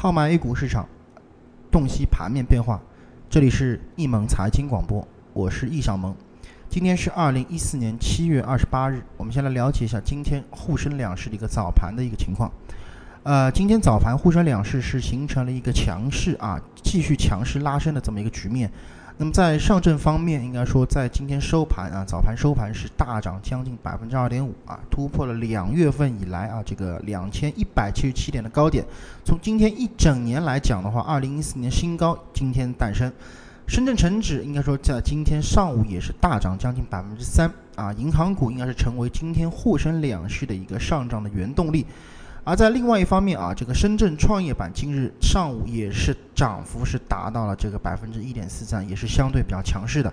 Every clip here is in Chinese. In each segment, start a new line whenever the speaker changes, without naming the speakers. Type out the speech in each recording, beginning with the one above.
号脉 A 股市场，洞悉盘面变化。这里是易盟财经广播，我是易小萌。今天是二零一四年七月二十八日，我们先来了解一下今天沪深两市的一个早盘的一个情况。呃，今天早盘沪深两市是形成了一个强势啊，继续强势拉升的这么一个局面。那么在上证方面，应该说在今天收盘啊，早盘收盘是大涨将近百分之二点五啊，突破了两月份以来啊这个两千一百七十七点的高点。从今天一整年来讲的话，二零一四年新高今天诞生。深圳成指应该说在今天上午也是大涨将近百分之三啊，银行股应该是成为今天沪深两市的一个上涨的原动力。而在另外一方面啊，这个深圳创业板今日上午也是涨幅是达到了这个百分之一点四三，也是相对比较强势的。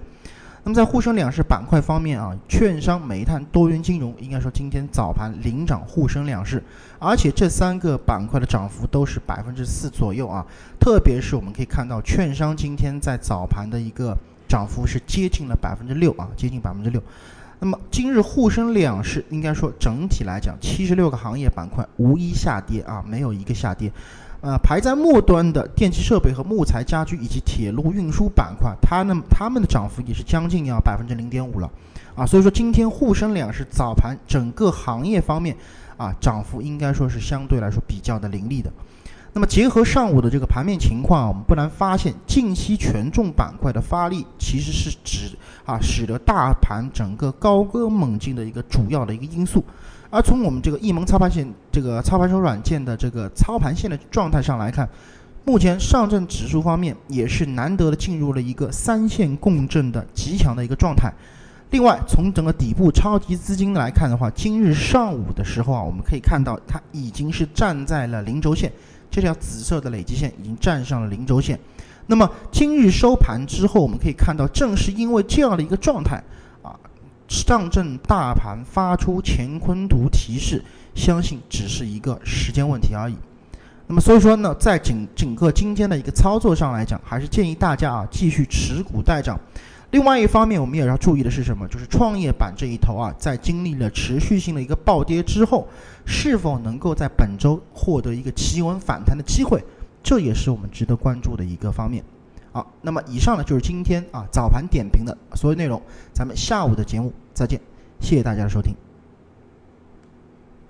那么在沪深两市板块方面啊，券商、煤炭、多元金融应该说今天早盘领涨沪深两市，而且这三个板块的涨幅都是百分之四左右啊。特别是我们可以看到，券商今天在早盘的一个涨幅是接近了百分之六啊，接近百分之六。那么今日沪深两市应该说整体来讲，七十六个行业板块无一下跌啊，没有一个下跌。呃，排在末端的电气设备和木材家居以及铁路运输板块，它呢它们的涨幅也是将近要百分之零点五了啊。所以说今天沪深两市早盘整个行业方面啊，涨幅应该说是相对来说比较的凌厉的。那么结合上午的这个盘面情况，我们不难发现，近期权重板块的发力，其实是指啊，使得大盘整个高歌猛进的一个主要的一个因素。而从我们这个易盟操盘线这个操盘手软件的这个操盘线的状态上来看，目前上证指数方面也是难得的进入了一个三线共振的极强的一个状态。另外，从整个底部超级资金来看的话，今日上午的时候啊，我们可以看到它已经是站在了零轴线。这条紫色的累积线已经站上了零轴线，那么今日收盘之后，我们可以看到，正是因为这样的一个状态啊，上证大盘发出乾坤图提示，相信只是一个时间问题而已。那么所以说呢，在整整个今天的一个操作上来讲，还是建议大家啊继续持股待涨。另外一方面，我们也要注意的是什么？就是创业板这一头啊，在经历了持续性的一个暴跌之后，是否能够在本周获得一个企稳反弹的机会？这也是我们值得关注的一个方面。好，那么以上呢就是今天啊早盘点评的所有内容，咱们下午的节目再见，谢谢大家的收听。